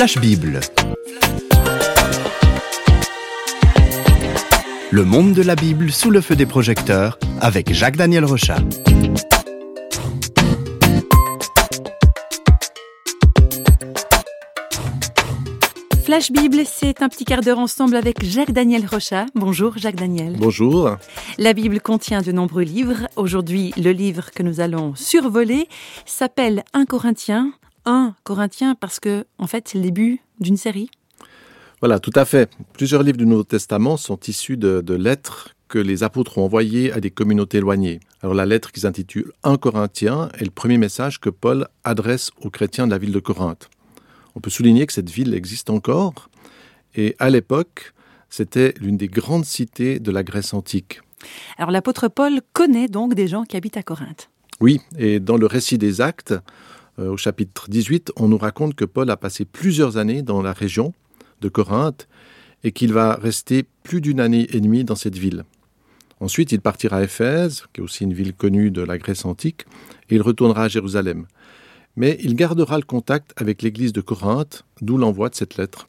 Flash Bible. Le monde de la Bible sous le feu des projecteurs avec Jacques-Daniel Rochat. Flash Bible, c'est un petit quart d'heure ensemble avec Jacques-Daniel Rochat. Bonjour Jacques-Daniel. Bonjour. La Bible contient de nombreux livres. Aujourd'hui, le livre que nous allons survoler s'appelle 1 Corinthiens. 1 Corinthiens parce que, en fait, c'est le début d'une série. Voilà, tout à fait. Plusieurs livres du Nouveau Testament sont issus de, de lettres que les apôtres ont envoyées à des communautés éloignées. Alors la lettre qu'ils intitulent 1 Corinthiens est le premier message que Paul adresse aux chrétiens de la ville de Corinthe. On peut souligner que cette ville existe encore, et à l'époque, c'était l'une des grandes cités de la Grèce antique. Alors l'apôtre Paul connaît donc des gens qui habitent à Corinthe. Oui, et dans le récit des actes, au chapitre 18, on nous raconte que Paul a passé plusieurs années dans la région de Corinthe et qu'il va rester plus d'une année et demie dans cette ville. Ensuite, il partira à Éphèse, qui est aussi une ville connue de la Grèce antique, et il retournera à Jérusalem mais il gardera le contact avec l'église de Corinthe, d'où l'envoi de cette lettre.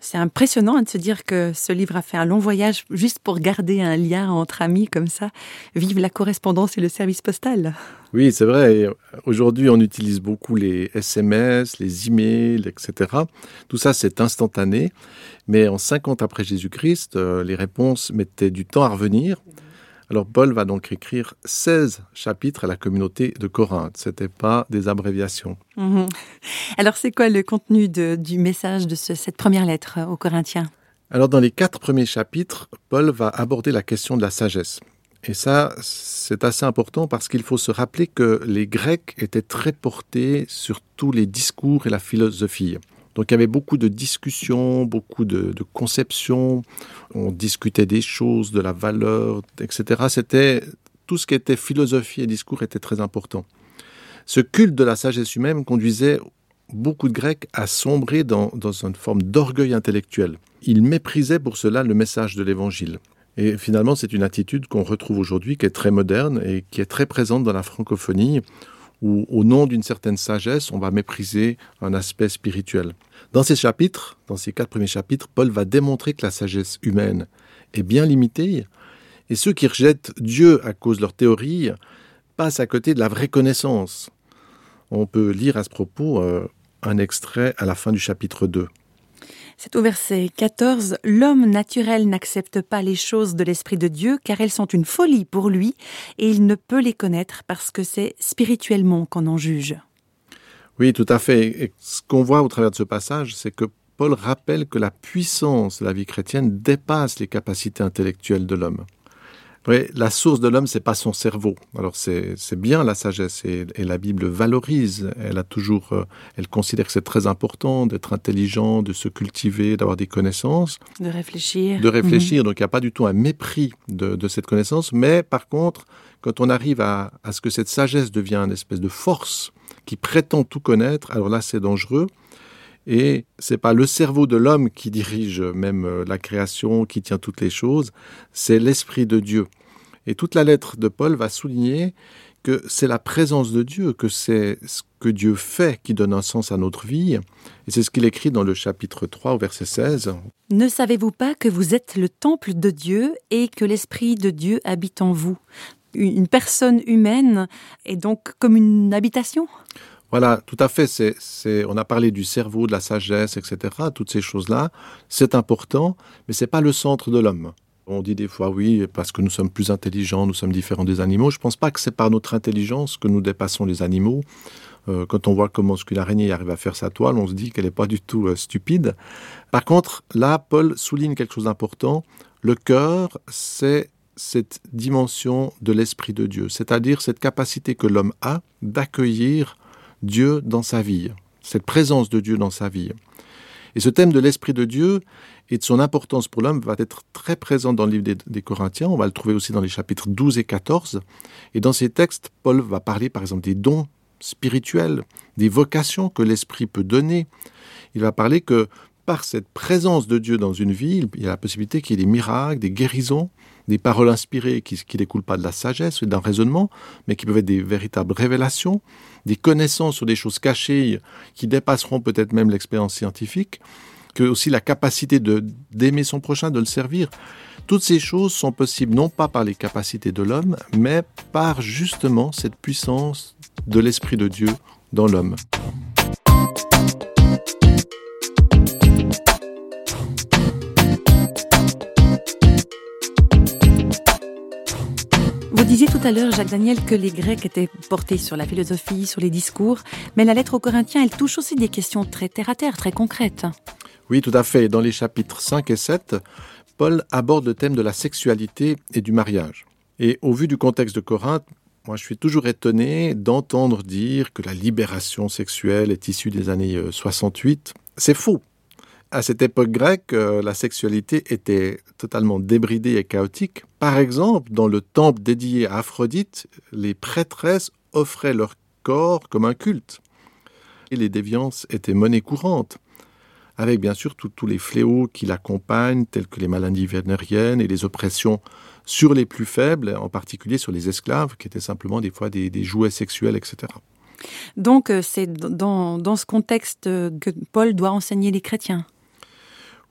C'est impressionnant de se dire que ce livre a fait un long voyage juste pour garder un lien entre amis comme ça. Vive la correspondance et le service postal. Oui, c'est vrai. Aujourd'hui, on utilise beaucoup les SMS, les emails, etc. Tout ça, c'est instantané. Mais en 50 après Jésus-Christ, euh, les réponses mettaient du temps à revenir. Alors Paul va donc écrire 16 chapitres à la communauté de Corinthe. Ce n'était pas des abréviations. Mmh. Alors c'est quoi le contenu de, du message de ce, cette première lettre aux Corinthiens? Alors dans les quatre premiers chapitres, Paul va aborder la question de la sagesse. Et ça, c'est assez important parce qu'il faut se rappeler que les Grecs étaient très portés sur tous les discours et la philosophie. Donc il y avait beaucoup de discussions, beaucoup de, conceptions. On discutait des choses, de la valeur, etc. C'était tout ce qui était philosophie et discours était très important. Ce culte de la sagesse humaine conduisait beaucoup de Grecs à sombrer dans, dans une forme d'orgueil intellectuel. Ils méprisaient pour cela le message de l'Évangile. Et finalement, c'est une attitude qu'on retrouve aujourd'hui, qui est très moderne et qui est très présente dans la francophonie, où au nom d'une certaine sagesse, on va mépriser un aspect spirituel. Dans ces chapitres, dans ces quatre premiers chapitres, Paul va démontrer que la sagesse humaine est bien limitée, et ceux qui rejettent Dieu à cause de leur théorie passent à côté de la vraie connaissance. On peut lire à ce propos euh, un extrait à la fin du chapitre 2. C'est au verset 14. L'homme naturel n'accepte pas les choses de l'Esprit de Dieu car elles sont une folie pour lui et il ne peut les connaître parce que c'est spirituellement qu'on en juge. Oui, tout à fait. Ce qu'on voit au travers de ce passage, c'est que Paul rappelle que la puissance de la vie chrétienne dépasse les capacités intellectuelles de l'homme. Oui, la source de l'homme, c'est pas son cerveau. Alors c'est bien la sagesse et, et, la Bible valorise. Elle a toujours, euh, elle considère que c'est très important d'être intelligent, de se cultiver, d'avoir des connaissances, de réfléchir, de réfléchir. Mmh. Donc il n'y a pas du tout un mépris de, de, cette connaissance. Mais par contre, quand on arrive à, à ce que cette sagesse devienne une espèce de force qui prétend tout connaître, alors là c'est dangereux. Et c'est pas le cerveau de l'homme qui dirige même euh, la création, qui tient toutes les choses, c'est l'esprit de Dieu. Et toute la lettre de Paul va souligner que c'est la présence de Dieu, que c'est ce que Dieu fait qui donne un sens à notre vie. Et c'est ce qu'il écrit dans le chapitre 3 au verset 16. Ne savez-vous pas que vous êtes le temple de Dieu et que l'Esprit de Dieu habite en vous? Une personne humaine est donc comme une habitation? Voilà, tout à fait. C'est, on a parlé du cerveau, de la sagesse, etc. Toutes ces choses-là, c'est important, mais c'est pas le centre de l'homme. On dit des fois oui, parce que nous sommes plus intelligents, nous sommes différents des animaux. Je ne pense pas que c'est par notre intelligence que nous dépassons les animaux. Euh, quand on voit comment ce qu'une araignée arrive à faire sa toile, on se dit qu'elle n'est pas du tout euh, stupide. Par contre, là, Paul souligne quelque chose d'important. Le cœur, c'est cette dimension de l'Esprit de Dieu, c'est-à-dire cette capacité que l'homme a d'accueillir Dieu dans sa vie, cette présence de Dieu dans sa vie. Et ce thème de l'Esprit de Dieu et de son importance pour l'homme va être très présent dans le livre des, Corinthiens. On va le trouver aussi dans les chapitres 12 et 14. Et dans ces textes, Paul va parler par exemple des dons spirituels, des vocations que l'Esprit peut donner. Il va parler que par cette présence de Dieu dans une vie, il y a la possibilité qu'il y ait des miracles, des guérisons, des paroles inspirées qui ne découlent pas de la sagesse ou d'un raisonnement, mais qui peuvent être des véritables révélations, des connaissances sur des choses cachées qui dépasseront peut-être même l'expérience scientifique, que aussi la capacité de d'aimer son prochain, de le servir. Toutes ces choses sont possibles non pas par les capacités de l'homme, mais par justement cette puissance de l'Esprit de Dieu dans l'homme. Vous disiez tout à l'heure, Jacques Daniel, que les Grecs étaient portés sur la philosophie, sur les discours, mais la lettre aux Corinthiens, elle touche aussi des questions très terre-à-terre, très concrètes. Oui, tout à fait. Dans les chapitres 5 et 7, Paul aborde le thème de la sexualité et du mariage. Et au vu du contexte de Corinthe, moi je suis toujours étonné d'entendre dire que la libération sexuelle est issue des années 68. Euh, C'est faux. À cette époque grecque, euh, la sexualité était totalement débridée et chaotique. Par exemple, dans le temple dédié à Aphrodite, les prêtresses offraient leur corps comme un culte. Et les déviances étaient monnaie courante avec bien sûr tous les fléaux qui l'accompagnent, tels que les maladies vénériennes et les oppressions sur les plus faibles, en particulier sur les esclaves, qui étaient simplement des fois des, jouets sexuels, etc. Donc euh, c'est dans, dans, ce contexte que Paul doit enseigner les chrétiens.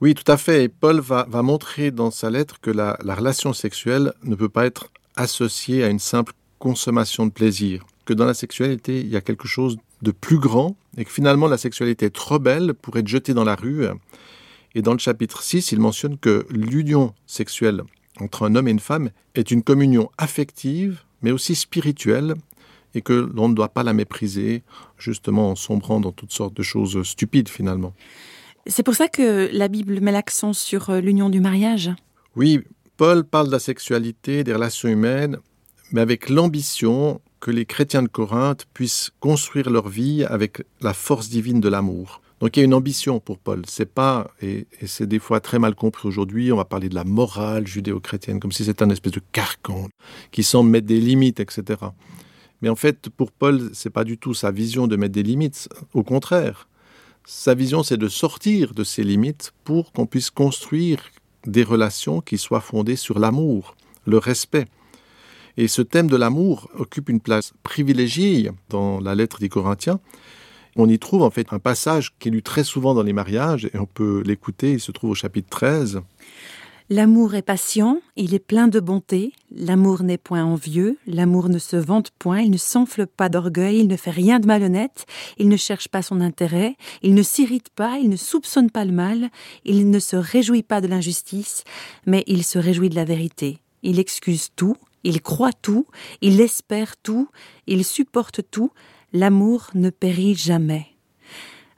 Oui, tout à fait. Et Paul va, montrer dans sa lettre que la, la relation sexuelle ne peut pas être associée à une simple consommation de plaisir, que dans la sexualité, il y a quelque chose de plus grand et que finalement la sexualité est trop belle pour être jetée dans la rue. Et dans le chapitre 6, il mentionne que l'union sexuelle entre un homme et une femme est une communion affective, mais aussi spirituelle, et que l'on ne doit pas la mépriser, justement en sombrant dans toutes sortes de choses stupides finalement. C'est pour ça que la Bible met l'accent sur l'union du mariage Oui, Paul parle de la sexualité, des relations humaines, mais avec l'ambition que les chrétiens de Corinthe puissent construire leur vie avec la force divine de l'amour. Donc il y a une ambition pour Paul. C'est pas et, et c'est des fois très mal compris aujourd'hui. On va parler de la morale judéo-chrétienne comme si c'était un espèce de carcan qui semble mettre des limites, etc. Mais en fait, pour Paul, c'est pas du tout sa vision de mettre des limites. Au contraire, sa vision, c'est de sortir de ces limites pour qu'on puisse construire des relations qui soient fondées sur l'amour, le respect. Et ce thème de l'amour occupe une place privilégiée dans la lettre des Corinthiens. On y trouve en fait un passage qui est lu très souvent dans les mariages et on peut l'écouter, il se trouve au chapitre 13. L'amour est patient, il est plein de bonté, l'amour n'est point envieux, l'amour ne se vante point, il ne s'enfle pas d'orgueil, il ne fait rien de malhonnête, il ne cherche pas son intérêt, il ne s'irrite pas, il ne soupçonne pas le mal, il ne se réjouit pas de l'injustice, mais il se réjouit de la vérité. Il excuse tout, il croit tout, il espère tout, il supporte tout, l'amour ne périt jamais.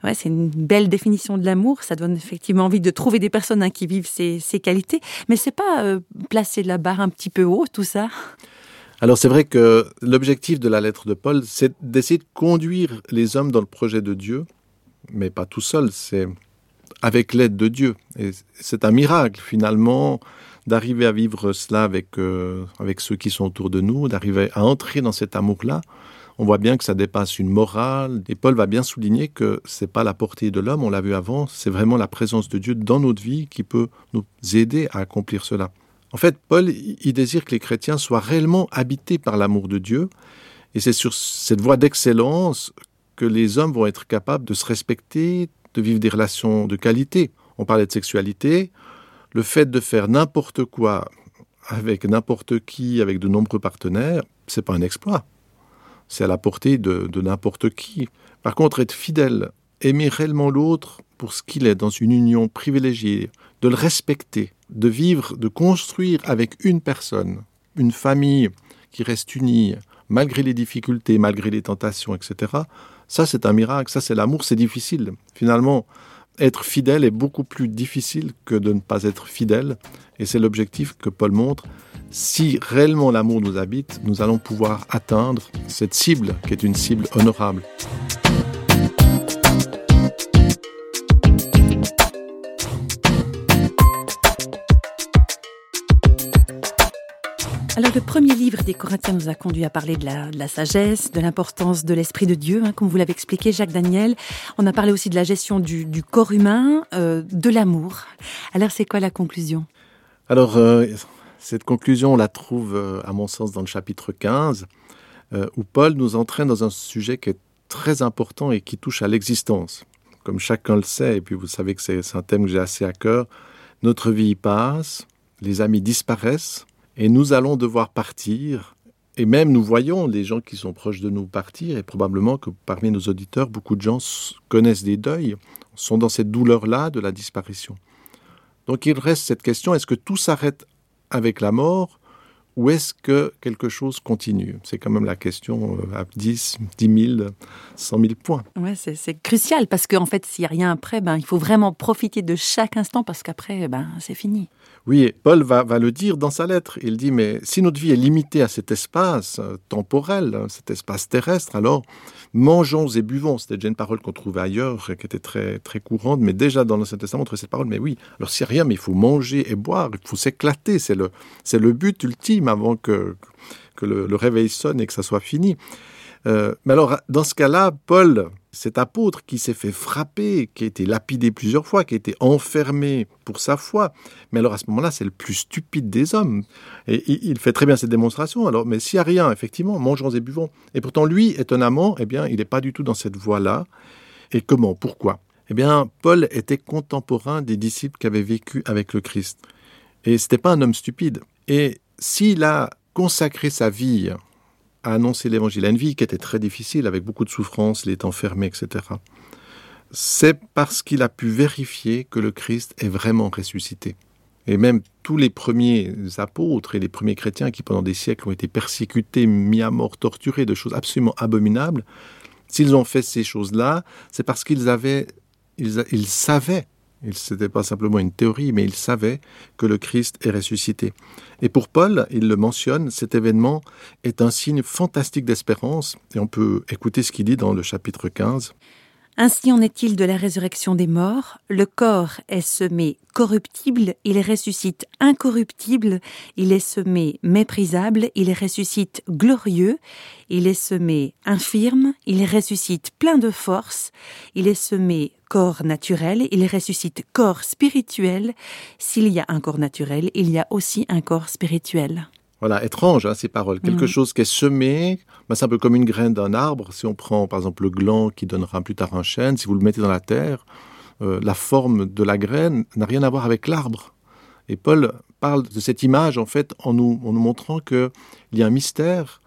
Ouais, c'est une belle définition de l'amour. Ça donne effectivement envie de trouver des personnes hein, qui vivent ces, ces, qualités. Mais c'est pas euh, placer la barre un petit peu haut, tout ça. Alors c'est vrai que l'objectif de la lettre de Paul, c'est d'essayer de conduire les hommes dans le projet de Dieu, mais pas tout seul. C'est avec l'aide de Dieu. Et c'est un miracle finalement d'arriver à vivre cela avec euh, avec ceux qui sont autour de nous, d'arriver à entrer dans cet amour-là on voit bien que ça dépasse une morale. Et Paul va bien souligner que c'est pas la portée de l'homme, on l'a vu avant, c'est vraiment la présence de Dieu dans notre vie qui peut nous aider à accomplir cela. En fait, Paul, il désire que les chrétiens soient réellement habités par l'amour de Dieu. Et c'est sur cette voie d'excellence que les hommes vont être capables de se respecter, de vivre des relations de qualité. On parlait de sexualité. Le fait de faire n'importe quoi avec n'importe qui, avec de nombreux partenaires, c'est pas un exploit c'est à la portée de, n'importe qui. Par contre, être fidèle, aimer réellement l'autre pour ce qu'il est dans une union privilégiée, de le respecter, de vivre, de construire avec une personne, une famille qui reste unie, malgré les difficultés, malgré les tentations, etc. Ça, c'est un miracle, ça, c'est l'amour, c'est difficile. Finalement, être fidèle est beaucoup plus difficile que de ne pas être fidèle, et c'est l'objectif que Paul montre si réellement l'amour nous habite, nous allons pouvoir atteindre cette cible qui est une cible honorable. Alors le premier livre des Corinthiens nous a conduit à parler de la, de la sagesse, de l'importance de l'esprit de Dieu, hein, comme vous l'avez expliqué Jacques Daniel. On a parlé aussi de la gestion du, du corps humain, euh, de l'amour. Alors c'est quoi la conclusion? Alors euh, Cette conclusion, on la trouve, euh, à mon sens, dans le chapitre 15, euh, où Paul nous entraîne dans un sujet qui est très important et qui touche à l'existence. Comme chacun le sait, et puis vous savez que c'est un thème que j'ai assez à cœur, notre vie passe, les amis disparaissent, et nous allons devoir partir. Et même nous voyons les gens qui sont proches de nous partir, et probablement que parmi nos auditeurs, beaucoup de gens connaissent des deuils, sont dans cette douleur-là de la disparition. Donc il reste cette question, est-ce que tout s'arrête avec la mort ou est-ce que quelque chose continue? C'est quand même la question euh, à 10, 10 000, 100 000 points. Ouais, c'est crucial parce qu'en fait, s'il n'y a rien après, ben, il faut vraiment profiter de chaque instant parce qu'après, ben, c'est fini. Oui, Paul va, le dire dans sa lettre. Il dit, mais si notre vie est limitée à cet espace euh, temporel, hein, cet espace terrestre, alors mangeons et buvons. C'était déjà une parole qu'on trouvait ailleurs, qui était très, très courante, mais déjà dans l'Ancien Testament, on trouvait cette parole. Mais oui, alors s'il n'y a rien, mais il faut manger et boire, il faut s'éclater. C'est le, c'est le but ultime avant que, le, réveil sonne et que ça soit fini. Euh, mais alors, dans ce cas-là, Paul, cet apôtre qui s'est fait frapper, qui a été lapidé plusieurs fois, qui a été enfermé pour sa foi, mais alors à ce moment-là, c'est le plus stupide des hommes. Et il fait très bien cette démonstration. Alors, mais s'il n'y a rien, effectivement, mangeons et buvons. Et pourtant, lui, étonnamment, eh bien, il n'est pas du tout dans cette voie-là. Et comment? Pourquoi? Eh bien, Paul était contemporain des disciples qui avaient vécu avec le Christ. Et ce n'était pas un homme stupide. Et s'il a consacré sa vie à annoncer l'évangile, à une vie qui était très difficile, avec beaucoup de souffrances, il est enfermé, etc. C'est parce qu'il a pu vérifier que le Christ est vraiment ressuscité. Et même tous les premiers apôtres et les premiers chrétiens qui pendant des siècles ont été persécutés, mis à mort, torturés de choses absolument abominables, s'ils ont fait ces choses-là, c'est parce qu'ils avaient, ils savaient ce n'était pas simplement une théorie, mais il savait que le Christ est ressuscité. Et pour Paul, il le mentionne, cet événement est un signe fantastique d'espérance, et on peut écouter ce qu'il dit dans le chapitre 15. Ainsi en est-il de la résurrection des morts. Le corps est semé corruptible, il ressuscite incorruptible, il est semé méprisable, il ressuscite glorieux, il est semé infirme, il ressuscite plein de force, il est semé corps naturel, il ressuscite corps spirituel. S'il y a un corps naturel, il y a aussi un corps spirituel. Voilà, étrange hein, ces paroles. Quelque mm. chose qui est semé, ben, c'est un peu comme une graine d'un arbre. Si on prend par exemple le gland qui donnera plus tard un chêne, si vous le mettez dans la terre, euh, la forme de la graine n'a rien à voir avec l'arbre. Et Paul parle de cette image en fait en nous, en nous montrant qu'il y a un mystère,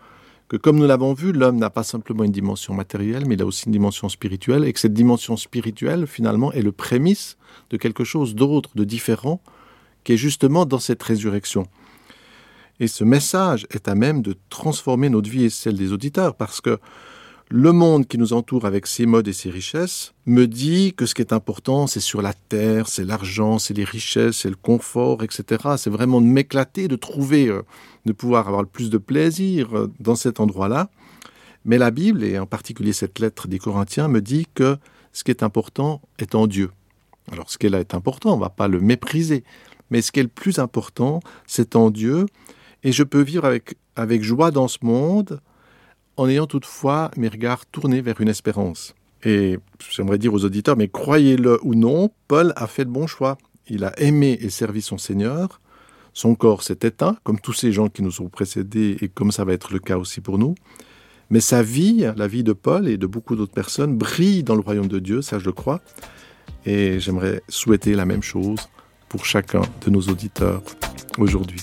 que comme nous l'avons vu, l'homme n'a pas simplement une dimension matérielle, mais il a aussi une dimension spirituelle, et que cette dimension spirituelle finalement est le prémisse de quelque chose d'autre, de différent, qui est justement dans cette résurrection. Et ce message est à même de transformer notre vie et celle des auditeurs, parce que le monde qui nous entoure avec ses modes et ses richesses me dit que ce qui est important, c'est sur la terre, c'est l'argent, c'est les richesses, c'est le confort, etc. C'est vraiment de m'éclater, de trouver, euh, de pouvoir avoir le plus de plaisir euh, dans cet endroit-là. Mais la Bible, et en particulier cette lettre des Corinthiens, me dit que ce qui est important est en Dieu. Alors ce qui est là est important, on ne va pas le mépriser, mais ce qui est le plus important, c'est en Dieu, et je peux vivre avec, avec joie dans ce monde en ayant toutefois mes regards tournés vers une espérance. Et j'aimerais dire aux auditeurs, mais croyez-le ou non, Paul a fait le bon choix. Il a aimé et servi son Seigneur. Son corps s'est éteint, comme tous ces gens qui nous ont précédés, et comme ça va être le cas aussi pour nous. Mais sa vie, la vie de Paul et de beaucoup d'autres personnes, brille dans le royaume de Dieu, ça je le crois. Et j'aimerais souhaiter la même chose pour chacun de nos auditeurs aujourd'hui.